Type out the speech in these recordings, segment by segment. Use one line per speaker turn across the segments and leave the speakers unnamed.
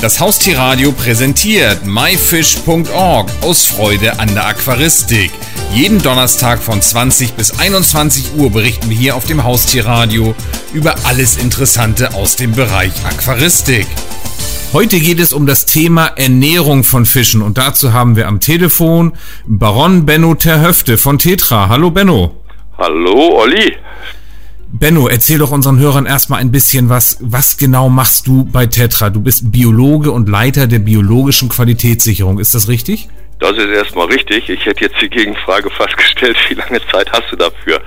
Das Haustierradio präsentiert myfish.org aus Freude an der Aquaristik. Jeden Donnerstag von 20 bis 21 Uhr berichten wir hier auf dem Haustierradio über alles Interessante aus dem Bereich Aquaristik. Heute geht es um das Thema Ernährung von Fischen und dazu haben wir am Telefon Baron Benno Terhöfte von Tetra. Hallo Benno.
Hallo Olli.
Benno, erzähl doch unseren Hörern erstmal ein bisschen was. Was genau machst du bei Tetra? Du bist Biologe und Leiter der biologischen Qualitätssicherung. Ist das richtig?
Das ist erstmal richtig. Ich hätte jetzt die Gegenfrage fast gestellt, wie lange Zeit hast du dafür?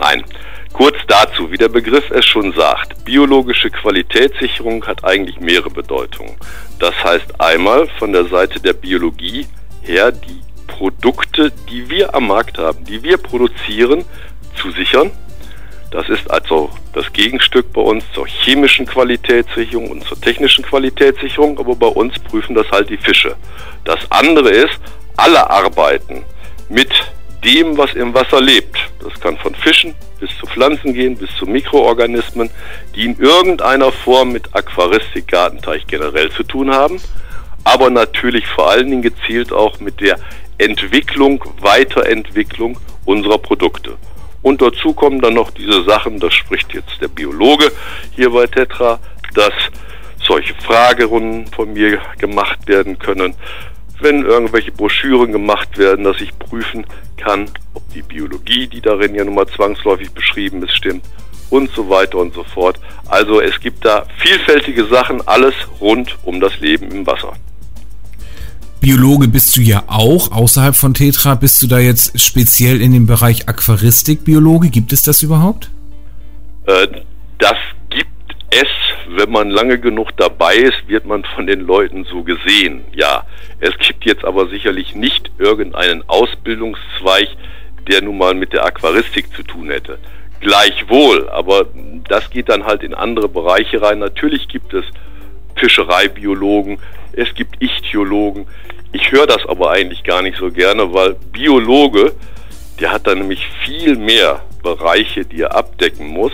Nein. Kurz dazu, wie der Begriff es schon sagt, biologische Qualitätssicherung hat eigentlich mehrere Bedeutungen. Das heißt einmal von der Seite der Biologie her die Produkte, die wir am Markt haben, die wir produzieren, zu sichern das ist also das Gegenstück bei uns zur chemischen Qualitätssicherung und zur technischen Qualitätssicherung, aber bei uns prüfen das halt die Fische. Das andere ist, alle arbeiten mit dem, was im Wasser lebt. Das kann von Fischen bis zu Pflanzen gehen, bis zu Mikroorganismen, die in irgendeiner Form mit Aquaristik, Gartenteich generell zu tun haben, aber natürlich vor allen Dingen gezielt auch mit der Entwicklung, Weiterentwicklung unserer Produkte. Und dazu kommen dann noch diese Sachen, das spricht jetzt der Biologe hier bei Tetra, dass solche Fragerunden von mir gemacht werden können, wenn irgendwelche Broschüren gemacht werden, dass ich prüfen kann, ob die Biologie, die darin ja nun mal zwangsläufig beschrieben ist, stimmt und so weiter und so fort. Also es gibt da vielfältige Sachen, alles rund um das Leben im Wasser.
Biologe bist du ja auch. Außerhalb von Tetra bist du da jetzt speziell in dem Bereich Aquaristik Biologe. Gibt es das überhaupt?
Äh, das gibt es. Wenn man lange genug dabei ist, wird man von den Leuten so gesehen. Ja, es gibt jetzt aber sicherlich nicht irgendeinen Ausbildungszweig, der nun mal mit der Aquaristik zu tun hätte. Gleichwohl, aber das geht dann halt in andere Bereiche rein. Natürlich gibt es Fischereibiologen, es gibt Ichthyologen. Ich höre das aber eigentlich gar nicht so gerne, weil Biologe, der hat da nämlich viel mehr Bereiche, die er abdecken muss,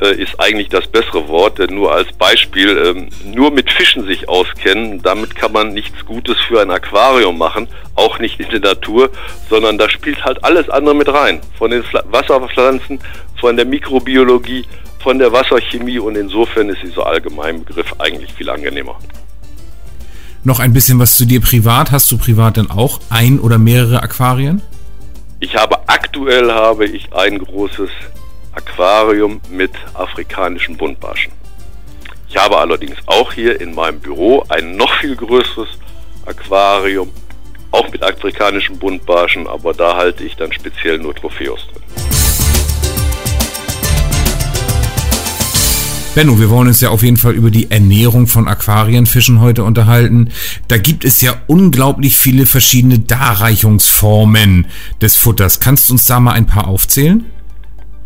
äh, ist eigentlich das bessere Wort, denn nur als Beispiel, ähm, nur mit Fischen sich auskennen, damit kann man nichts Gutes für ein Aquarium machen, auch nicht in der Natur, sondern da spielt halt alles andere mit rein. Von den Wasserpflanzen, von der Mikrobiologie, von der Wasserchemie und insofern ist dieser Allgemeinbegriff eigentlich viel angenehmer.
Noch ein bisschen was zu dir privat. Hast du privat denn auch ein oder mehrere Aquarien?
Ich habe aktuell habe ich ein großes Aquarium mit afrikanischen Buntbarschen. Ich habe allerdings auch hier in meinem Büro ein noch viel größeres Aquarium, auch mit afrikanischen Buntbarschen, aber da halte ich dann speziell nur Trophäus drin.
Benno, wir wollen uns ja auf jeden Fall über die Ernährung von Aquarienfischen heute unterhalten. Da gibt es ja unglaublich viele verschiedene Darreichungsformen des Futters. Kannst du uns da mal ein paar aufzählen?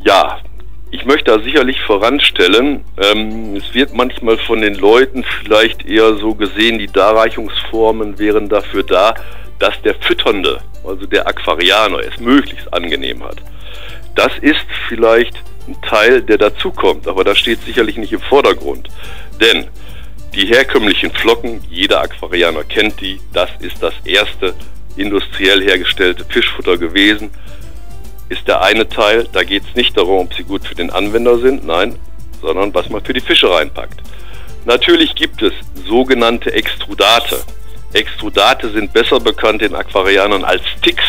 Ja, ich möchte da sicherlich voranstellen, ähm, es wird manchmal von den Leuten vielleicht eher so gesehen, die Darreichungsformen wären dafür da, dass der Fütternde, also der Aquarianer, es möglichst angenehm hat. Das ist vielleicht ein Teil, der dazukommt, aber das steht sicherlich nicht im Vordergrund. Denn die herkömmlichen Flocken, jeder Aquarianer kennt die, das ist das erste industriell hergestellte Fischfutter gewesen, ist der eine Teil. Da geht es nicht darum, ob sie gut für den Anwender sind, nein, sondern was man für die Fische reinpackt. Natürlich gibt es sogenannte Extrudate. Extrudate sind besser bekannt den Aquarianern als Sticks.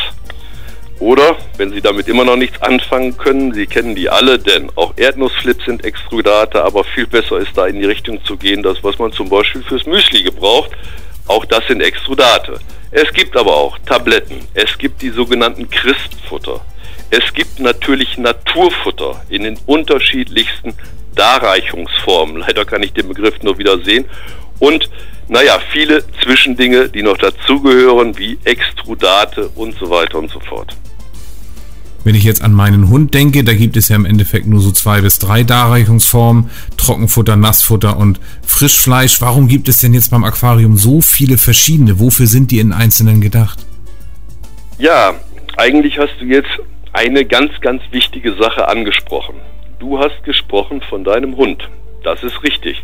Oder, wenn Sie damit immer noch nichts anfangen können, Sie kennen die alle, denn auch Erdnussflips sind Extrudate, aber viel besser ist da in die Richtung zu gehen, das, was man zum Beispiel fürs Müsli gebraucht. Auch das sind Extrudate. Es gibt aber auch Tabletten. Es gibt die sogenannten Crispfutter. Es gibt natürlich Naturfutter in den unterschiedlichsten Darreichungsformen. Leider kann ich den Begriff nur wieder sehen. Und naja, viele Zwischendinge, die noch dazugehören, wie Extrudate und so weiter und so fort.
Wenn ich jetzt an meinen Hund denke, da gibt es ja im Endeffekt nur so zwei bis drei Darreichungsformen. Trockenfutter, Nassfutter und Frischfleisch. Warum gibt es denn jetzt beim Aquarium so viele verschiedene? Wofür sind die in Einzelnen gedacht?
Ja, eigentlich hast du jetzt eine ganz, ganz wichtige Sache angesprochen. Du hast gesprochen von deinem Hund. Das ist richtig.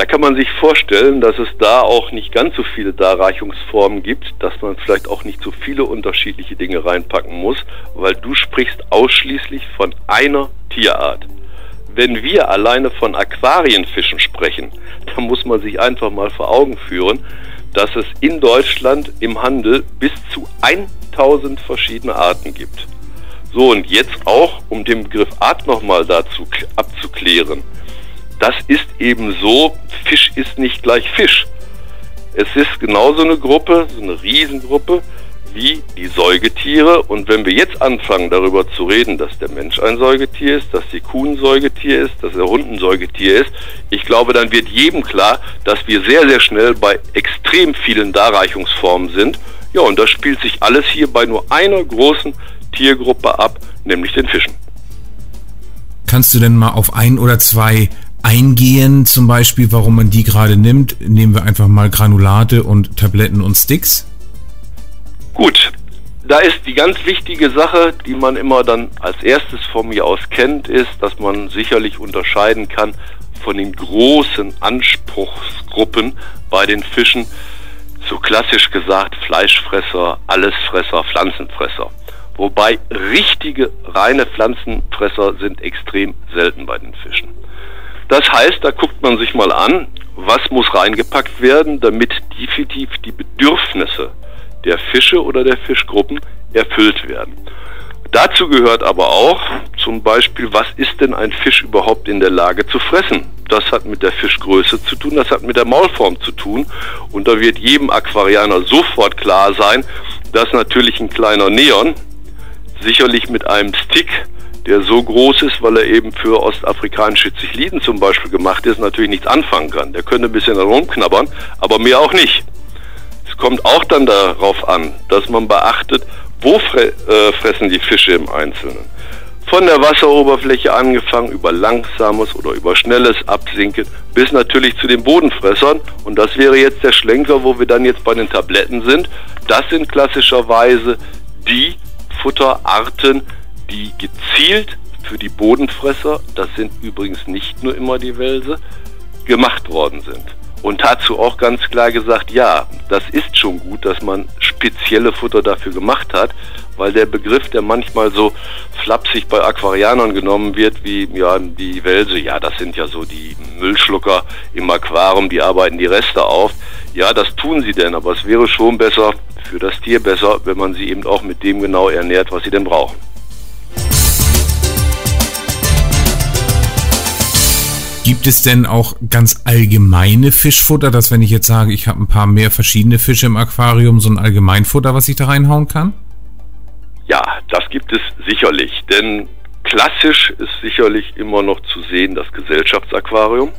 Da kann man sich vorstellen, dass es da auch nicht ganz so viele Darreichungsformen gibt, dass man vielleicht auch nicht so viele unterschiedliche Dinge reinpacken muss, weil du sprichst ausschließlich von einer Tierart. Wenn wir alleine von Aquarienfischen sprechen, dann muss man sich einfach mal vor Augen führen, dass es in Deutschland im Handel bis zu 1000 verschiedene Arten gibt. So, und jetzt auch, um den Begriff Art nochmal dazu abzuklären. Das ist eben so, Fisch ist nicht gleich Fisch. Es ist genauso eine Gruppe, so eine Riesengruppe, wie die Säugetiere. Und wenn wir jetzt anfangen darüber zu reden, dass der Mensch ein Säugetier ist, dass die Kuh ein Säugetier ist, dass der Hund ein Säugetier ist, ich glaube, dann wird jedem klar, dass wir sehr, sehr schnell bei extrem vielen Darreichungsformen sind. Ja, und das spielt sich alles hier bei nur einer großen Tiergruppe ab, nämlich den Fischen.
Kannst du denn mal auf ein oder zwei eingehen, zum Beispiel, warum man die gerade nimmt? Nehmen wir einfach mal Granulate und Tabletten und Sticks.
Gut, da ist die ganz wichtige Sache, die man immer dann als erstes von mir aus kennt, ist, dass man sicherlich unterscheiden kann von den großen Anspruchsgruppen bei den Fischen, so klassisch gesagt Fleischfresser, Allesfresser, Pflanzenfresser. Wobei richtige reine Pflanzenfresser sind extrem selten bei den Fischen. Das heißt, da guckt man sich mal an, was muss reingepackt werden, damit definitiv die Bedürfnisse der Fische oder der Fischgruppen erfüllt werden. Dazu gehört aber auch zum Beispiel, was ist denn ein Fisch überhaupt in der Lage zu fressen? Das hat mit der Fischgröße zu tun, das hat mit der Maulform zu tun. Und da wird jedem Aquarianer sofort klar sein, dass natürlich ein kleiner Neon, sicherlich mit einem Stick, der so groß ist, weil er eben für ostafrikanische Zichliden zum Beispiel gemacht ist, natürlich nichts anfangen kann. Der könnte ein bisschen rumknabbern, aber mehr auch nicht. Es kommt auch dann darauf an, dass man beachtet, wo fre äh, fressen die Fische im Einzelnen. Von der Wasseroberfläche angefangen, über langsames oder über schnelles Absinken, bis natürlich zu den Bodenfressern. Und das wäre jetzt der Schlenker, wo wir dann jetzt bei den Tabletten sind. Das sind klassischerweise die Futterarten, die gezielt für die Bodenfresser, das sind übrigens nicht nur immer die Wälse, gemacht worden sind. Und dazu auch ganz klar gesagt, ja, das ist schon gut, dass man spezielle Futter dafür gemacht hat, weil der Begriff, der manchmal so flapsig bei Aquarianern genommen wird, wie ja die Wälse, ja, das sind ja so die Müllschlucker im Aquarium, die arbeiten die Reste auf. Ja, das tun sie denn, aber es wäre schon besser, für das Tier besser, wenn man sie eben auch mit dem genau ernährt, was sie denn brauchen.
Gibt es denn auch ganz allgemeine Fischfutter, dass wenn ich jetzt sage, ich habe ein paar mehr verschiedene Fische im Aquarium, so ein Allgemeinfutter, was ich da reinhauen kann?
Ja, das gibt es sicherlich, denn klassisch ist sicherlich immer noch zu sehen das Gesellschaftsaquarium.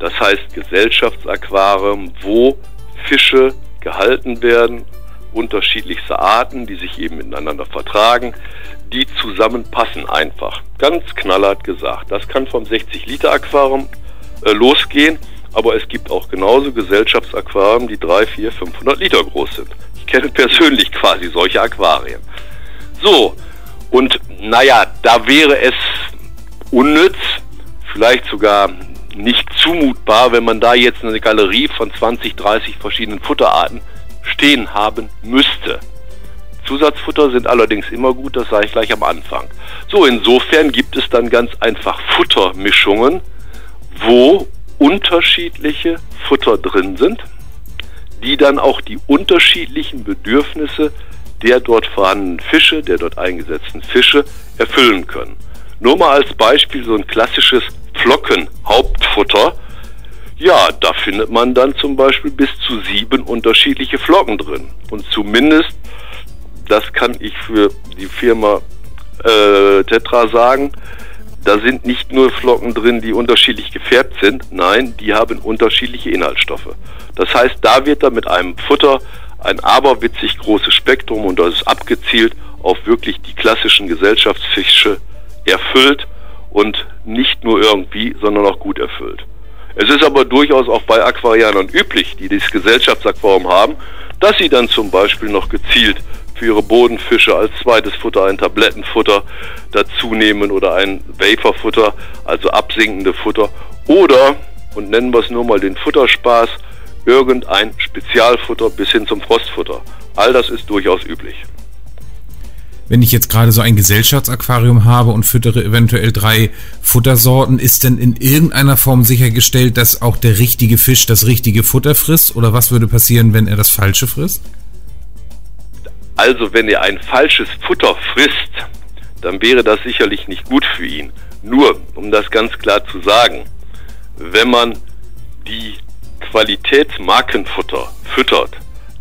Das heißt Gesellschaftsaquarium, wo Fische gehalten werden unterschiedlichste Arten, die sich eben miteinander vertragen, die zusammenpassen einfach. Ganz knallhart gesagt. Das kann vom 60-Liter-Aquarium äh, losgehen, aber es gibt auch genauso Gesellschaftsaquarien, die 3, 4, 500 Liter groß sind. Ich kenne persönlich quasi solche Aquarien. So, und naja, da wäre es unnütz, vielleicht sogar nicht zumutbar, wenn man da jetzt eine Galerie von 20, 30 verschiedenen Futterarten stehen haben müsste. Zusatzfutter sind allerdings immer gut, das sage ich gleich am Anfang. So, insofern gibt es dann ganz einfach Futtermischungen, wo unterschiedliche Futter drin sind, die dann auch die unterschiedlichen Bedürfnisse der dort vorhandenen Fische, der dort eingesetzten Fische erfüllen können. Nur mal als Beispiel so ein klassisches Flocken-Hauptfutter ja, da findet man dann zum Beispiel bis zu sieben unterschiedliche Flocken drin. Und zumindest, das kann ich für die Firma äh, Tetra sagen, da sind nicht nur Flocken drin, die unterschiedlich gefärbt sind, nein, die haben unterschiedliche Inhaltsstoffe. Das heißt, da wird dann mit einem Futter ein aberwitzig großes Spektrum und das ist abgezielt auf wirklich die klassischen Gesellschaftsfische erfüllt und nicht nur irgendwie, sondern auch gut erfüllt. Es ist aber durchaus auch bei Aquarianern üblich, die dieses Gesellschaftsaquarium haben, dass sie dann zum Beispiel noch gezielt für ihre Bodenfische als zweites Futter ein Tablettenfutter dazu nehmen oder ein Vaporfutter, also absinkende Futter. Oder und nennen wir es nur mal den Futterspaß, irgendein Spezialfutter bis hin zum Frostfutter. All das ist durchaus üblich.
Wenn ich jetzt gerade so ein Gesellschaftsaquarium habe und füttere eventuell drei Futtersorten, ist denn in irgendeiner Form sichergestellt, dass auch der richtige Fisch das richtige Futter frisst? Oder was würde passieren, wenn er das falsche frisst?
Also wenn er ein falsches Futter frisst, dann wäre das sicherlich nicht gut für ihn. Nur, um das ganz klar zu sagen, wenn man die Qualitätsmarkenfutter füttert,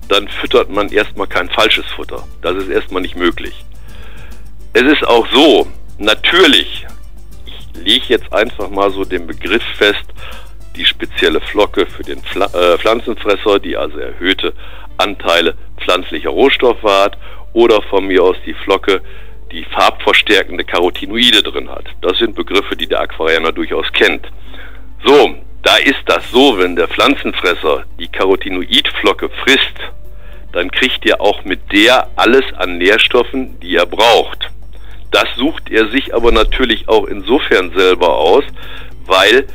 dann füttert man erstmal kein falsches Futter. Das ist erstmal nicht möglich. Es ist auch so, natürlich, ich lege jetzt einfach mal so den Begriff fest, die spezielle Flocke für den Pfl äh, Pflanzenfresser, die also erhöhte Anteile pflanzlicher Rohstoffe hat, oder von mir aus die Flocke, die farbverstärkende Carotinoide drin hat. Das sind Begriffe, die der Aquarianer durchaus kennt. So, da ist das so, wenn der Pflanzenfresser die Carotinoidflocke frisst, dann kriegt er auch mit der alles an Nährstoffen, die er braucht. Das sucht er sich aber natürlich auch insofern selber aus, weil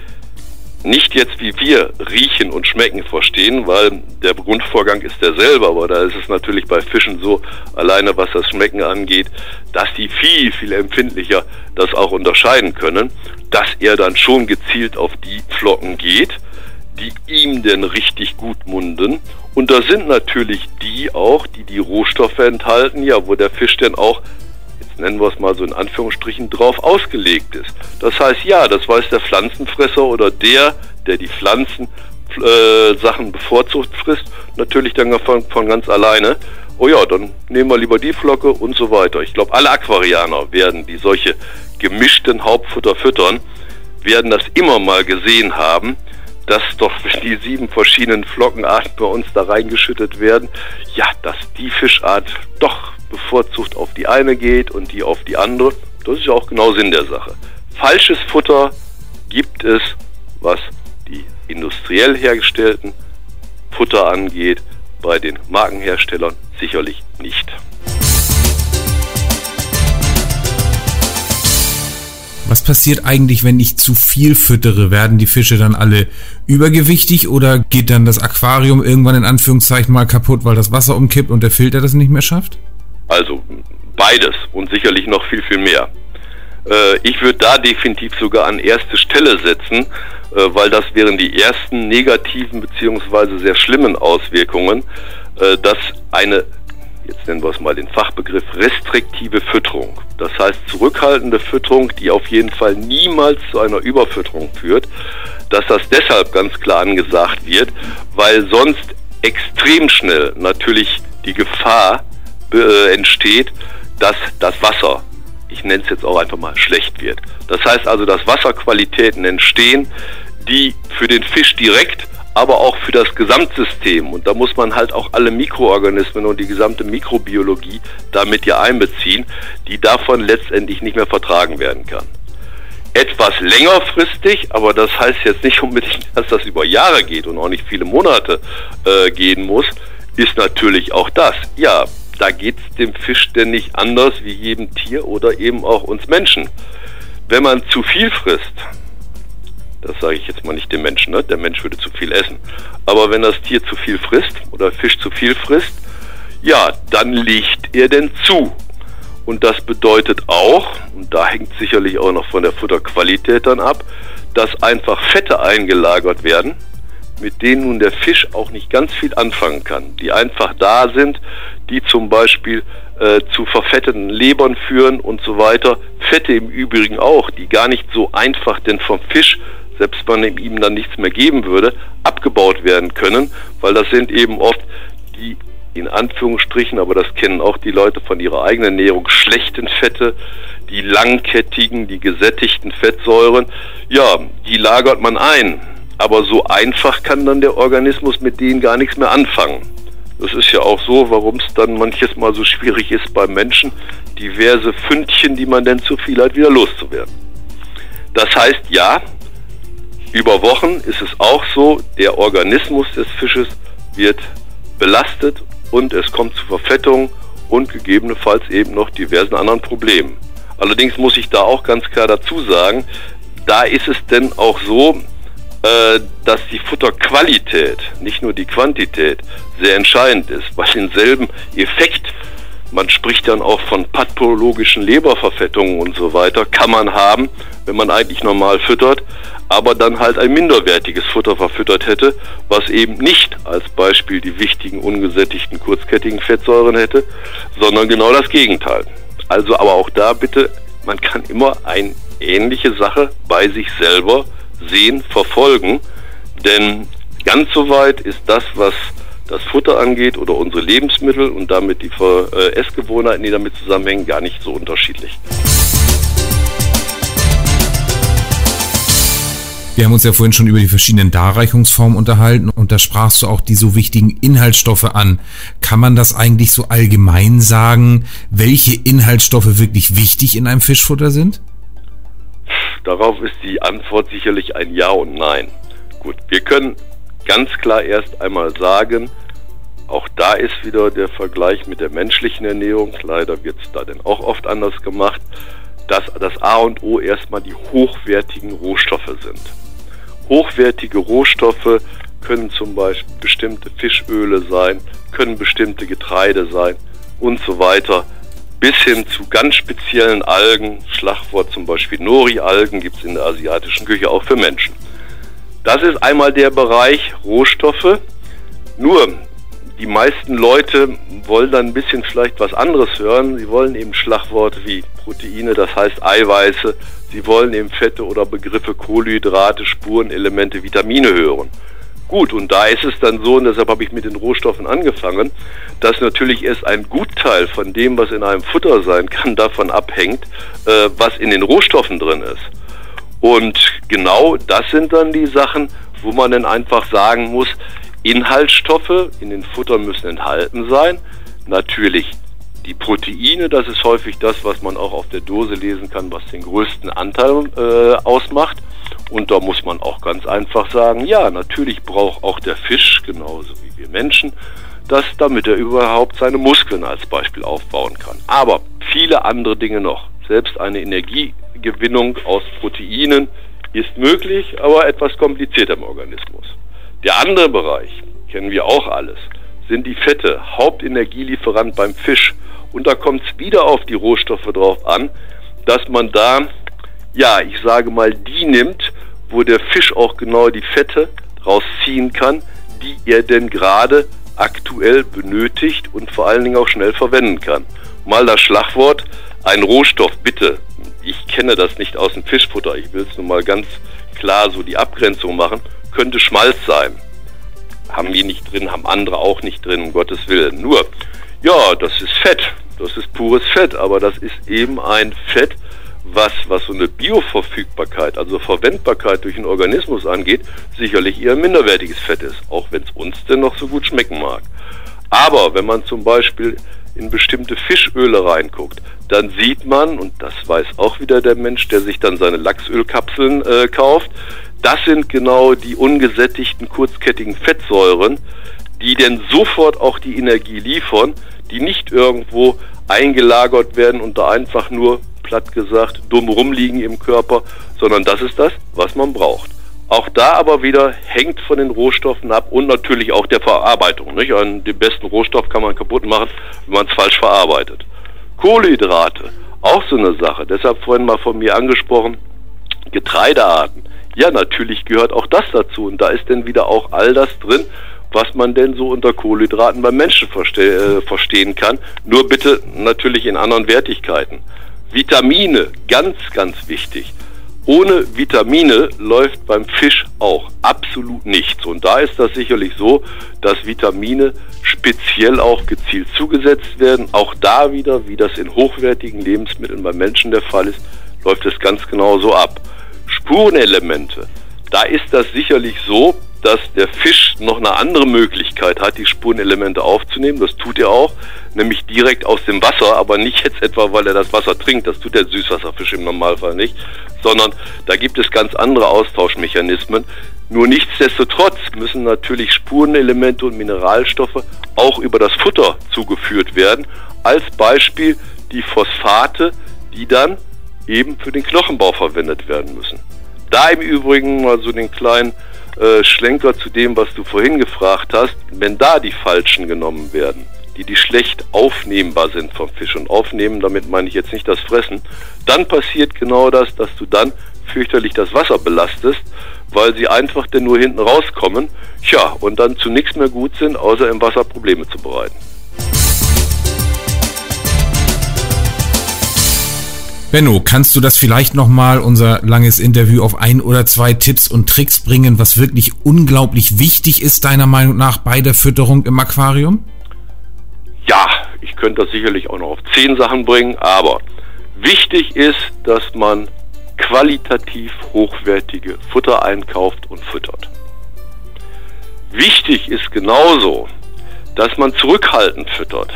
nicht jetzt wie wir riechen und schmecken verstehen, weil der Grundvorgang ist derselbe, aber da ist es natürlich bei Fischen so, alleine was das Schmecken angeht, dass die viel, viel empfindlicher das auch unterscheiden können, dass er dann schon gezielt auf die Flocken geht, die ihm denn richtig gut munden. Und da sind natürlich die auch, die die Rohstoffe enthalten, ja, wo der Fisch denn auch nennen wir es mal so in Anführungsstrichen, drauf ausgelegt ist. Das heißt, ja, das weiß der Pflanzenfresser oder der, der die Pflanzen äh, Sachen bevorzugt frisst, natürlich dann von, von ganz alleine. Oh ja, dann nehmen wir lieber die Flocke und so weiter. Ich glaube, alle Aquarianer werden, die solche gemischten Hauptfutter füttern, werden das immer mal gesehen haben, dass doch die sieben verschiedenen Flockenarten bei uns da reingeschüttet werden, ja, dass die Fischart doch bevorzugt auf die eine geht und die auf die andere. Das ist ja auch genau Sinn der Sache. Falsches Futter gibt es, was die industriell hergestellten Futter angeht, bei den Markenherstellern sicherlich nicht.
Was passiert eigentlich, wenn ich zu viel füttere? Werden die Fische dann alle übergewichtig oder geht dann das Aquarium irgendwann in Anführungszeichen mal kaputt, weil das Wasser umkippt und der Filter das nicht mehr schafft?
Also beides und sicherlich noch viel, viel mehr. Äh, ich würde da definitiv sogar an erste Stelle setzen, äh, weil das wären die ersten negativen bzw. sehr schlimmen Auswirkungen, äh, dass eine, jetzt nennen wir es mal den Fachbegriff, restriktive Fütterung, das heißt zurückhaltende Fütterung, die auf jeden Fall niemals zu einer Überfütterung führt, dass das deshalb ganz klar angesagt wird, weil sonst extrem schnell natürlich die Gefahr äh, entsteht, dass das Wasser, ich nenne es jetzt auch einfach mal, schlecht wird. Das heißt also, dass Wasserqualitäten entstehen, die für den Fisch direkt, aber auch für das Gesamtsystem, und da muss man halt auch alle Mikroorganismen und die gesamte Mikrobiologie damit ja einbeziehen, die davon letztendlich nicht mehr vertragen werden kann etwas längerfristig, aber das heißt jetzt nicht unbedingt, dass das über Jahre geht und auch nicht viele Monate äh, gehen muss, ist natürlich auch das. Ja, da geht es dem Fisch denn nicht anders wie jedem Tier oder eben auch uns Menschen. Wenn man zu viel frisst, das sage ich jetzt mal nicht dem Menschen, ne? der Mensch würde zu viel essen, aber wenn das Tier zu viel frisst oder Fisch zu viel frisst, ja, dann legt er denn zu. Und das bedeutet auch, und da hängt sicherlich auch noch von der Futterqualität dann ab, dass einfach Fette eingelagert werden, mit denen nun der Fisch auch nicht ganz viel anfangen kann, die einfach da sind, die zum Beispiel äh, zu verfetteten Lebern führen und so weiter. Fette im Übrigen auch, die gar nicht so einfach denn vom Fisch, selbst wenn man ihm dann nichts mehr geben würde, abgebaut werden können, weil das sind eben oft die in Anführungsstrichen, aber das kennen auch die Leute von ihrer eigenen Ernährung, schlechten Fette, die langkettigen, die gesättigten Fettsäuren, ja, die lagert man ein. Aber so einfach kann dann der Organismus mit denen gar nichts mehr anfangen. Das ist ja auch so, warum es dann manches Mal so schwierig ist beim Menschen, diverse Fündchen, die man denn zu viel hat, wieder loszuwerden. Das heißt, ja, über Wochen ist es auch so, der Organismus des Fisches wird belastet und es kommt zu Verfettung und gegebenenfalls eben noch diversen anderen Problemen. Allerdings muss ich da auch ganz klar dazu sagen, da ist es denn auch so, dass die Futterqualität, nicht nur die Quantität, sehr entscheidend ist, weil denselben Effekt, man spricht dann auch von pathologischen Leberverfettungen und so weiter, kann man haben, wenn man eigentlich normal füttert, aber dann halt ein minderwertiges Futter verfüttert hätte, was eben nicht als Beispiel die wichtigen ungesättigten kurzkettigen Fettsäuren hätte, sondern genau das Gegenteil. Also aber auch da bitte, man kann immer eine ähnliche Sache bei sich selber sehen, verfolgen, denn ganz so weit ist das, was das Futter angeht oder unsere Lebensmittel und damit die äh, Essgewohnheiten, die damit zusammenhängen, gar nicht so unterschiedlich.
Wir haben uns ja vorhin schon über die verschiedenen Darreichungsformen unterhalten und da sprachst du auch die so wichtigen Inhaltsstoffe an. Kann man das eigentlich so allgemein sagen, welche Inhaltsstoffe wirklich wichtig in einem Fischfutter sind?
Darauf ist die Antwort sicherlich ein Ja und Nein. Gut, wir können ganz klar erst einmal sagen, auch da ist wieder der Vergleich mit der menschlichen Ernährung, leider wird es da denn auch oft anders gemacht, dass das A und O erstmal die hochwertigen Rohstoffe sind. Hochwertige Rohstoffe können zum Beispiel bestimmte Fischöle sein, können bestimmte Getreide sein und so weiter. Bis hin zu ganz speziellen Algen, Schlagwort zum Beispiel Nori-Algen gibt es in der asiatischen Küche auch für Menschen. Das ist einmal der Bereich Rohstoffe. Nur die meisten Leute wollen dann ein bisschen vielleicht was anderes hören. Sie wollen eben Schlagworte wie Proteine, das heißt Eiweiße. Sie wollen eben Fette oder Begriffe Kohlenhydrate, Spurenelemente, Vitamine hören. Gut, und da ist es dann so, und deshalb habe ich mit den Rohstoffen angefangen, dass natürlich erst ein Gutteil von dem, was in einem Futter sein kann, davon abhängt, äh, was in den Rohstoffen drin ist. Und genau das sind dann die Sachen, wo man dann einfach sagen muss, Inhaltsstoffe in den Futtern müssen enthalten sein. Natürlich die Proteine, das ist häufig das, was man auch auf der Dose lesen kann, was den größten Anteil äh, ausmacht. Und da muss man auch ganz einfach sagen, ja, natürlich braucht auch der Fisch, genauso wie wir Menschen, das, damit er überhaupt seine Muskeln als Beispiel aufbauen kann. Aber viele andere Dinge noch. Selbst eine Energiegewinnung aus Proteinen ist möglich, aber etwas komplizierter im Organismus. Der andere Bereich, kennen wir auch alles, sind die Fette, Hauptenergielieferant beim Fisch. Und da kommt es wieder auf die Rohstoffe drauf an, dass man da, ja, ich sage mal, die nimmt, wo der Fisch auch genau die Fette rausziehen kann, die er denn gerade aktuell benötigt und vor allen Dingen auch schnell verwenden kann. Mal das Schlagwort, ein Rohstoff, bitte. Ich kenne das nicht aus dem Fischfutter, ich will es nur mal ganz klar so die Abgrenzung machen könnte Schmalz sein. Haben wir nicht drin, haben andere auch nicht drin, um Gottes Willen. Nur, ja, das ist Fett. Das ist pures Fett, aber das ist eben ein Fett, was, was so eine Bioverfügbarkeit, also Verwendbarkeit durch den Organismus angeht, sicherlich eher minderwertiges Fett ist, auch wenn es uns denn noch so gut schmecken mag. Aber wenn man zum Beispiel in bestimmte Fischöle reinguckt, dann sieht man, und das weiß auch wieder der Mensch, der sich dann seine Lachsölkapseln äh, kauft, das sind genau die ungesättigten kurzkettigen Fettsäuren, die denn sofort auch die Energie liefern, die nicht irgendwo eingelagert werden und da einfach nur, platt gesagt, dumm rumliegen im Körper, sondern das ist das, was man braucht. Auch da aber wieder hängt von den Rohstoffen ab und natürlich auch der Verarbeitung. Nicht? Und den besten Rohstoff kann man kaputt machen, wenn man es falsch verarbeitet. Kohlenhydrate, auch so eine Sache. Deshalb vorhin mal von mir angesprochen, Getreidearten. Ja, natürlich gehört auch das dazu. Und da ist dann wieder auch all das drin, was man denn so unter Kohlenhydraten beim Menschen verste äh, verstehen kann. Nur bitte natürlich in anderen Wertigkeiten. Vitamine, ganz, ganz wichtig. Ohne Vitamine läuft beim Fisch auch absolut nichts. Und da ist das sicherlich so, dass Vitamine speziell auch gezielt zugesetzt werden. Auch da wieder, wie das in hochwertigen Lebensmitteln beim Menschen der Fall ist, läuft es ganz genau so ab. Spurenelemente. Da ist das sicherlich so, dass der Fisch noch eine andere Möglichkeit hat, die Spurenelemente aufzunehmen. Das tut er auch, nämlich direkt aus dem Wasser, aber nicht jetzt etwa, weil er das Wasser trinkt. Das tut der Süßwasserfisch im Normalfall nicht, sondern da gibt es ganz andere Austauschmechanismen. Nur nichtsdestotrotz müssen natürlich Spurenelemente und Mineralstoffe auch über das Futter zugeführt werden. Als Beispiel die Phosphate, die dann eben für den Knochenbau verwendet werden müssen. Da im Übrigen mal so den kleinen äh, Schlenker zu dem, was du vorhin gefragt hast, wenn da die falschen genommen werden, die die schlecht aufnehmbar sind vom Fisch und aufnehmen, damit meine ich jetzt nicht das Fressen, dann passiert genau das, dass du dann fürchterlich das Wasser belastest, weil sie einfach denn nur hinten rauskommen, ja, und dann zu nichts mehr gut sind, außer im Wasser Probleme zu bereiten.
Benno, kannst du das vielleicht nochmal, unser langes Interview, auf ein oder zwei Tipps und Tricks bringen, was wirklich unglaublich wichtig ist, deiner Meinung nach, bei der Fütterung im Aquarium?
Ja, ich könnte das sicherlich auch noch auf zehn Sachen bringen, aber wichtig ist, dass man qualitativ hochwertige Futter einkauft und füttert. Wichtig ist genauso, dass man zurückhaltend füttert.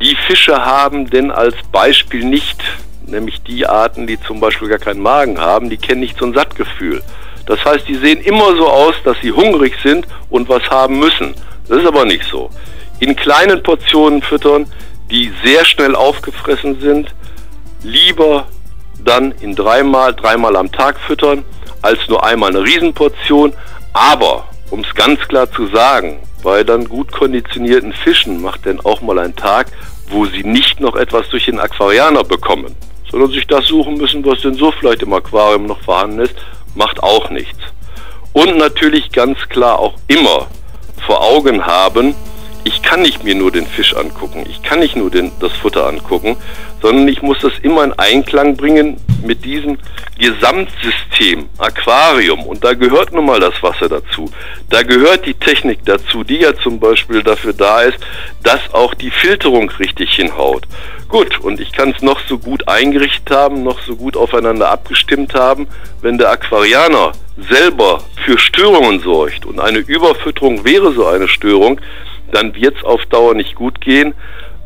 Die Fische haben denn als Beispiel nicht nämlich die Arten, die zum Beispiel gar keinen Magen haben, die kennen nicht so ein Sattgefühl. Das heißt, die sehen immer so aus, dass sie hungrig sind und was haben müssen. Das ist aber nicht so. In kleinen Portionen füttern, die sehr schnell aufgefressen sind, lieber dann in dreimal, dreimal am Tag füttern, als nur einmal eine Riesenportion. Aber, um es ganz klar zu sagen, bei dann gut konditionierten Fischen macht denn auch mal ein Tag, wo sie nicht noch etwas durch den Aquarianer bekommen sondern sich das suchen müssen, was denn so vielleicht im Aquarium noch vorhanden ist, macht auch nichts. Und natürlich ganz klar auch immer vor Augen haben, ich kann nicht mir nur den Fisch angucken, ich kann nicht nur den, das Futter angucken, sondern ich muss das immer in Einklang bringen mit diesem Gesamtsystem, Aquarium. Und da gehört nun mal das Wasser dazu. Da gehört die Technik dazu, die ja zum Beispiel dafür da ist, dass auch die Filterung richtig hinhaut. Gut, und ich kann es noch so gut eingerichtet haben, noch so gut aufeinander abgestimmt haben, wenn der Aquarianer selber für Störungen sorgt und eine Überfütterung wäre so eine Störung, dann wird es auf Dauer nicht gut gehen.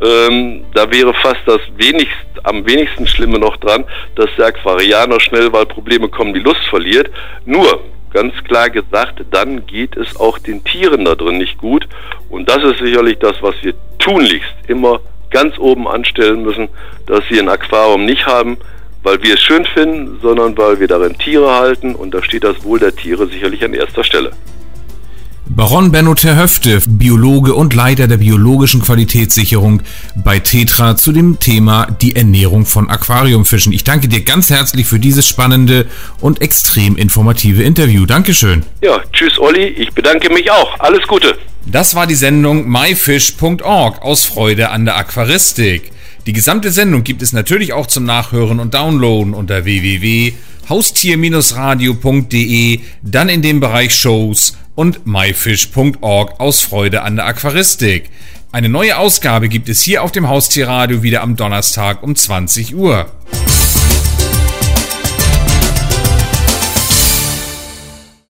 Ähm, da wäre fast das wenigst, am wenigsten Schlimme noch dran, dass der Aquarianer schnell, weil Probleme kommen, die Lust verliert. Nur, ganz klar gesagt, dann geht es auch den Tieren da drin nicht gut. Und das ist sicherlich das, was wir tunlichst immer ganz oben anstellen müssen, dass sie ein Aquarium nicht haben, weil wir es schön finden, sondern weil wir darin Tiere halten und da steht das Wohl der Tiere sicherlich an erster Stelle.
Baron Benno Terhöfte, Biologe und Leiter der biologischen Qualitätssicherung bei Tetra zu dem Thema die Ernährung von Aquariumfischen. Ich danke dir ganz herzlich für dieses spannende und extrem informative Interview. Dankeschön.
Ja, tschüss Olli, ich bedanke mich auch. Alles Gute.
Das war die Sendung myfish.org aus Freude an der Aquaristik. Die gesamte Sendung gibt es natürlich auch zum Nachhören und Downloaden unter www.haustier-radio.de, dann in dem Bereich Shows und myfish.org aus Freude an der Aquaristik. Eine neue Ausgabe gibt es hier auf dem Haustierradio wieder am Donnerstag um 20 Uhr.